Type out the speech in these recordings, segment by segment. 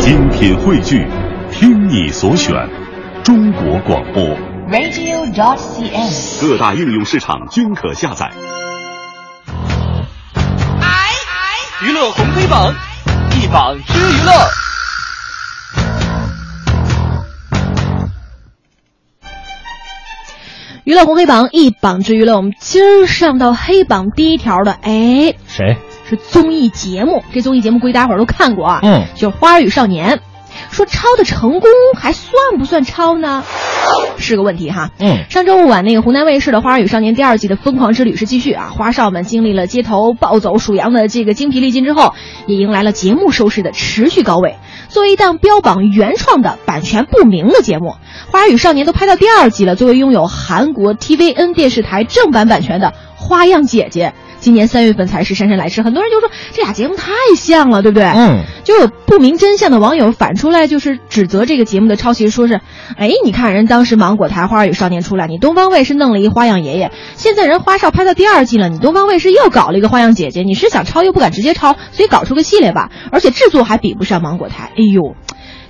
精品汇聚，听你所选，中国广播。radio.cn。各大应用市场均可下载。哎娱乐红黑榜，一榜之娱乐。娱乐红黑榜一榜之娱乐，我们今儿上到黑榜第一条的，哎，谁？是综艺节目。这综艺节目估计大家伙儿都看过啊，嗯就是《花儿与少年》。说抄的成功还算不算抄呢？是个问题哈。嗯上周五晚，那个湖南卫视的《花儿与少年》第二季的疯狂之旅是继续啊，花少们经历了街头暴走、数羊的这个精疲力尽之后，也迎来了节目收视的持续高位。作为一档标榜原创的、版权不明的节目，《花儿与少年》都拍到第二季了。作为拥有韩国 TVN 电视台正版版权的《花样姐姐》，今年三月份才是姗姗来迟。很多人就说这俩节目太像了，对不对？嗯，就有不明真相的网友反出来，就是指责这个节目的抄袭，说是，哎，你看人当时芒果台《花儿与少年》出来，你东方卫视弄了一花样爷爷，现在人花少拍到第二季了，你东方卫视又搞了一个花样姐姐，你是想抄又不敢直接抄，所以搞出个系列吧，而且制作还比不上芒果台。哎呦，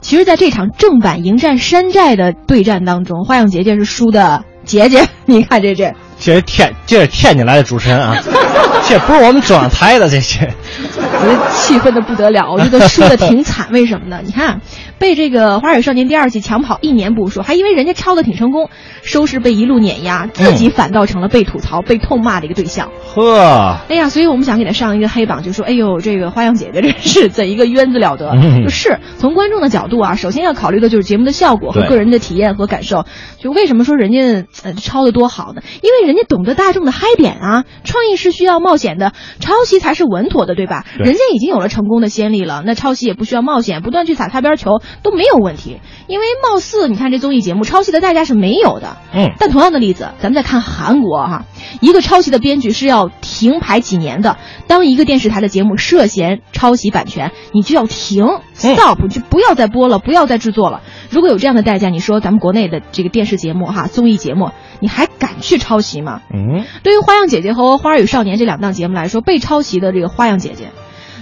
其实，在这场正版迎战山寨的对战当中，花样姐姐是输的 姐姐，你看这这。这是天，这是天津来的主持人啊，这不是我们中央台的这些。我觉得气愤的不得了，我觉得输的挺惨。为什么呢？你看，被这个《花儿与少年》第二季抢跑一年不说，还因为人家抄的挺成功，收视被一路碾压，自己反倒成了被吐槽、被痛骂的一个对象。呵，哎呀，所以我们想给他上一个黑榜，就说，哎呦，这个花样姐姐真是怎一个冤字了得！嗯 就是从观众的角度啊，首先要考虑的就是节目的效果和个人的体验和感受。就为什么说人家呃抄的多好呢？因为人家懂得大众的嗨点啊，创意是需要冒险的，抄袭才是稳妥的，对吧？对人家已经有了成功的先例了，那抄袭也不需要冒险，不断去撒擦边球都没有问题。因为貌似你看这综艺节目抄袭的代价是没有的，嗯但同样的例子，咱们再看韩国哈、一个抄袭的编剧是要停牌几年的。当一个电视台的节目涉嫌抄袭版权，你就要停嗯，stop，就不要再播了，不要再制作了。如果有这样的代价，你说咱们国内的这个电视节目哈，综艺节目，你还敢去抄袭吗？嗯，对于《花样姐姐》和《花儿与少年》这两档节目来说，被抄袭的这个《花样姐姐》，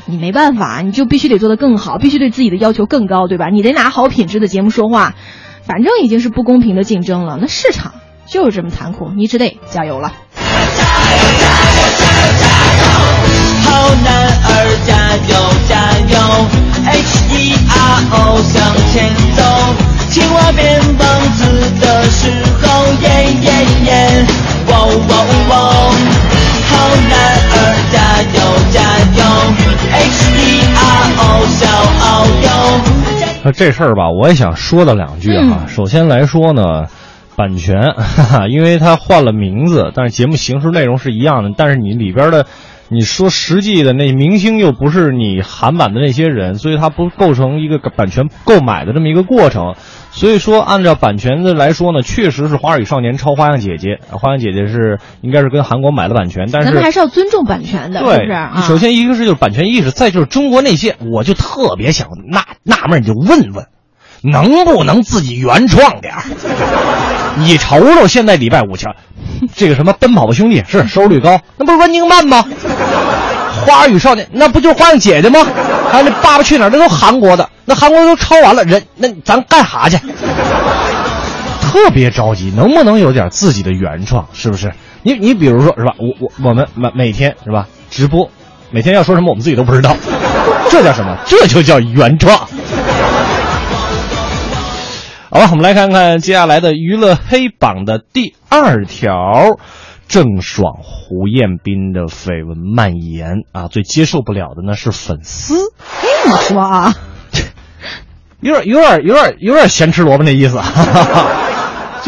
你没办法，你就必须得做得更好，必须对自己的要求更高，对吧？你得拿好品质的节目说话，反正已经是不公平的竞争了。那市场就是这么残酷，你只得加油了。那这事儿吧，我也想说的两句哈。嗯首先来说呢，版权，哈哈，因为它换了名字，但是节目形式内容是一样的，但是你里边的。你说实际的那明星又不是你韩版的那些人，所以它不构成一个版权购买的这么一个过程。所以说，按照版权的来说呢，确实是《花儿与少年》抄《花样姐姐》，《花样姐姐》是应该是跟韩国买了版权，但是咱们还是要尊重版权的，是对，不是？啊、首先一个是就是版权意识，再就是中国那些，我就特别想纳纳闷，你就问问，能不能自己原创点儿？你瞅瞅现在礼拜五前，这个什么《奔跑吧兄弟》是收视率高，那不是 Running Man 吗？花儿与少年那不就花样姐姐吗？还有那《爸爸去哪儿》那都韩国的，那韩国都抄完了，人那咱干啥去？特别着急，能不能有点自己的原创？是不是？你你比如说是吧？我我我们每每天是吧？直播，每天要说什么我们自己都不知道，这叫什么？这就叫原创。好了，我们来看看接下来的娱乐黑榜的第二条，郑爽、胡彦斌的绯闻蔓延啊，最接受不了的呢是粉丝，你说啊，有点有点有点有点咸吃萝卜那意思。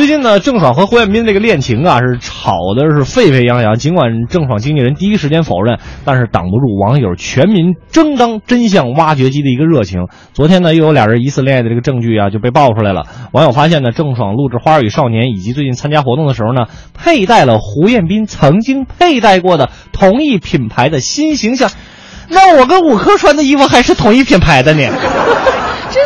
最近呢，郑爽和胡彦斌这个恋情啊，是吵的是沸沸扬扬。尽管郑爽经纪人第一时间否认，但是挡不住网友全民争当真相挖掘机的一个热情。昨天呢，又有俩人疑似恋爱的这个证据啊，就被爆出来了。网友发现呢，郑爽录制《花儿与少年》以及最近参加活动的时候呢，佩戴了胡彦斌曾经佩戴过的同一品牌的新形象。那我跟五科穿的衣服还是同一品牌的呢。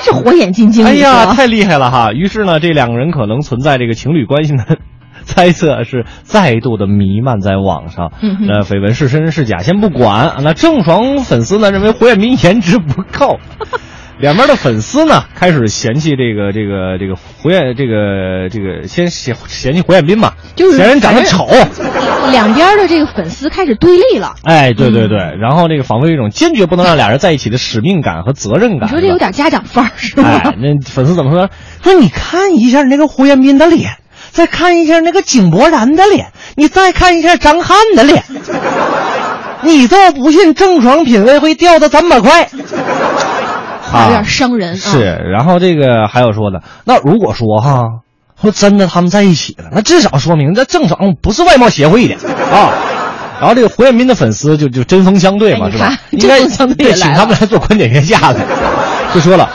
真是火眼金睛。哎呀，太厉害了哈！于是呢，这两个人可能存在这个情侣关系呢，猜测是再度的弥漫在网上。嗯那绯闻是真是假，先不管。那郑爽粉丝呢认为胡彦斌颜值不够，两边的粉丝呢开始嫌弃这个这个这个胡彦这个这个先嫌嫌弃胡彦斌嘛，就是嫌人长得丑。两边的这个粉丝开始对立了。哎，对对对，嗯然后这个仿佛有一种坚决不能让俩人在一起的使命感和责任感。你说这有点家长范儿是哎吧？，那粉丝怎么说？说你看一下那个胡彦斌的脸，再看一下那个井柏然的脸，你再看一下张翰的脸，你就不信郑爽品味会掉的这么快？话有点伤人啊。是，然后这个还有说的，那如果说哈，说真的他们在一起了，那至少说明这郑爽不是外貌协会的啊。然后这个胡彦斌的粉丝就就针锋相对嘛，是吧？应该相对对请他们来做观点约架的，就说了。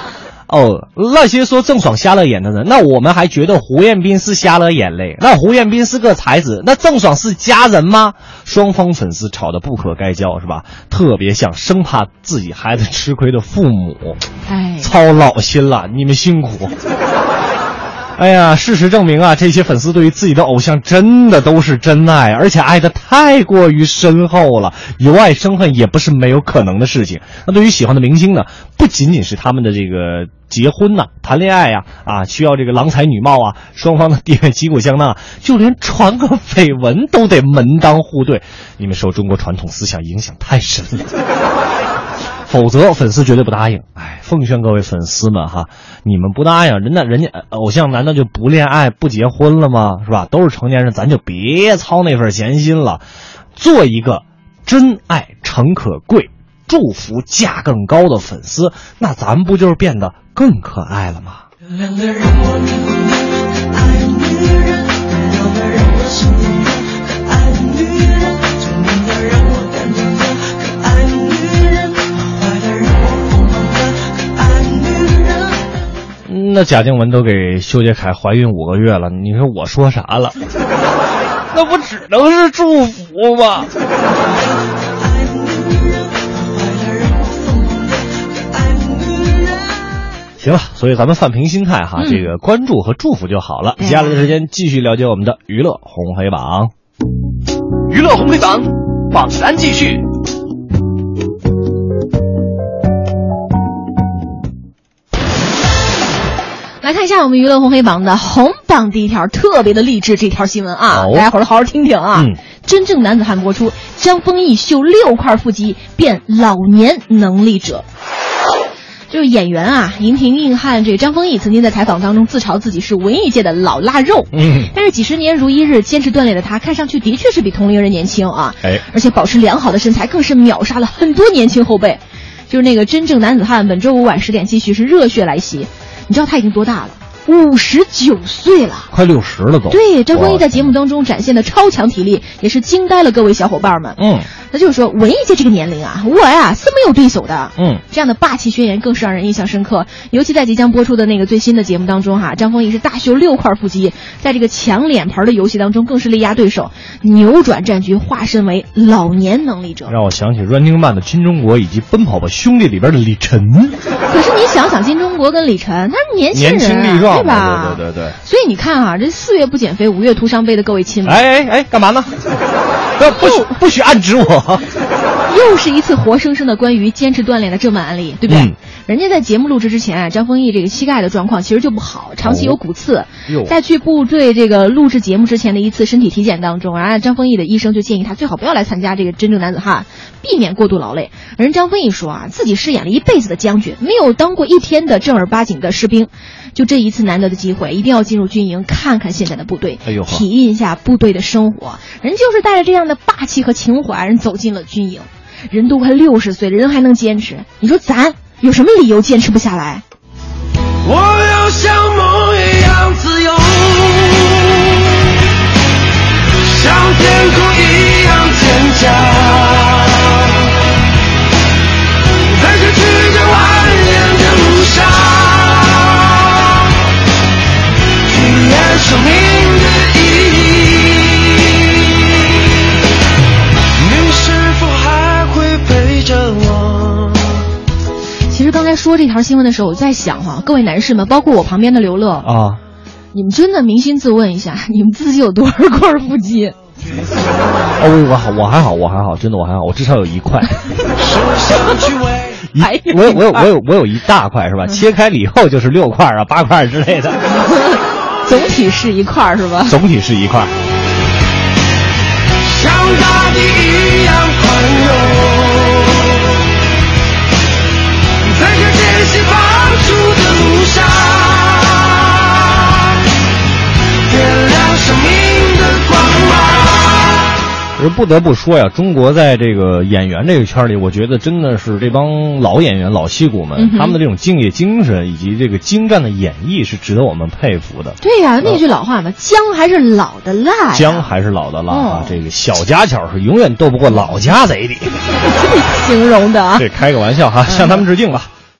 哦，那些说郑爽瞎了眼的人，那我们还觉得胡彦斌是瞎了眼嘞。那胡彦斌是个才子，那郑爽是佳人吗？双方粉丝吵得不可开交，是吧？特别像生怕自己孩子吃亏的父母。哎，操老心了，你们辛苦。哎呀，事实证明啊，这些粉丝对于自己的偶像真的都是真爱，而且爱的太过于深厚了。由爱生恨也不是没有可能的事情。那对于喜欢的明星呢，不仅仅是他们的这个结婚呐、谈恋爱呀、啊，需要这个郎才女貌啊，双方的地位旗鼓相当，就连传个绯闻都得门当户对。你们受中国传统思想影响太深了。否则粉丝绝对不答应。哎，奉劝各位粉丝们哈，你们不答应，人家人家呃偶像难道就不恋爱不结婚了吗？是吧？都是成年人，咱就别操那份闲心了，做一个真爱诚可贵、祝福价更高的粉丝，那咱不就是变得更可爱了吗？两个人我的可爱的女人，两个人我心里贾静雯都给修杰楷怀孕五个月了，你说我说啥了？那不只能是祝福吗？行了，所以咱们放平心态哈，嗯这个关注和祝福就好了。哎接下来的时间继续了解我们的娱乐红黑榜。娱乐红黑榜榜单继续。来看一下我们娱乐红黑榜的红榜第一条，特别的励志这条新闻啊，哦大家伙儿好好听听啊。嗯真正男子汉播出，张丰毅秀六块腹肌变老年能力者。就是演员啊，荧屏硬汉这个张丰毅曾经在采访当中自嘲自己是文艺界的老腊肉，嗯，但是几十年如一日坚持锻炼的他，看上去的确是比同龄人年轻啊，哎，而且保持良好的身材，更是秒杀了很多年轻后辈。就是那个真正男子汉，本周五晚十点继续是热血来袭。你知道他已经多大了？五十九岁了。快六十了都。对，张丰毅在节目当中展现的超强体力，也是惊呆了各位小伙伴们。嗯那就是说，文艺界这个年龄啊，我呀是没有对手的。嗯，这样的霸气宣言更是让人印象深刻。尤其在即将播出的那个最新的节目当中哈，张丰毅是大秀六块腹肌，在这个抢脸盆的游戏当中更是力压对手，扭转战局，化身为老年能力者。让我想起 Running Man 的金钟国以及《奔跑吧兄弟》里边的李晨，可是你想想，金钟国跟李晨，他是年轻人、年啊，轻力壮对吧？对对对对。所以你看啊，这四月不减肥，五月徒伤悲的各位亲们，哎哎哎，干嘛呢？不 不许不许暗指我。又是一次活生生的关于坚持锻炼的正版案例，对不对？嗯人家在节目录制之前啊，张丰毅这个膝盖的状况其实就不好，长期有骨刺。哟在去部队这个录制节目之前的一次身体体检当中然后，张丰毅的医生就建议他最好不要来参加这个真正男子汉，避免过度劳累。而人张丰毅说啊，自己饰演了一辈子的将军，没有当过一天的正儿八经的士兵，就这一次难得的机会，一定要进入军营看看现在的部队，体验一下部队的生活。人就是带着这样的霸气和情怀，人走进了军营。人都快六十岁了，人还能坚持，你说咱有什么理由坚持不下来？我要像梦一样自由，刚才说这条新闻的时候，我在想哈、各位男士们，包括我旁边的刘乐，啊，你们真的扪心自问一下，你们自己有多少块腹肌？哦，我我好，我还好，我还好，真的我还好，我至少有一块。一我有我有我有我有一大块是吧？切开了以后就是六块啊、八块之类的，总体是一块是吧？总体是一块。像大地一样放逐的路上，点亮生命的光芒。而不得不说呀，中国在这个演员这个圈里，我觉得真的是这帮老演员、老戏骨们，嗯他们的这种敬业精神以及这个精湛的演绎，是值得我们佩服的。对呀、那句老话嘛，姜还是老的辣呀。姜还是老的辣啊哦，这个小家巧是永远斗不过老家贼的。这么形容的啊。这开个玩笑哈，向他们致敬吧。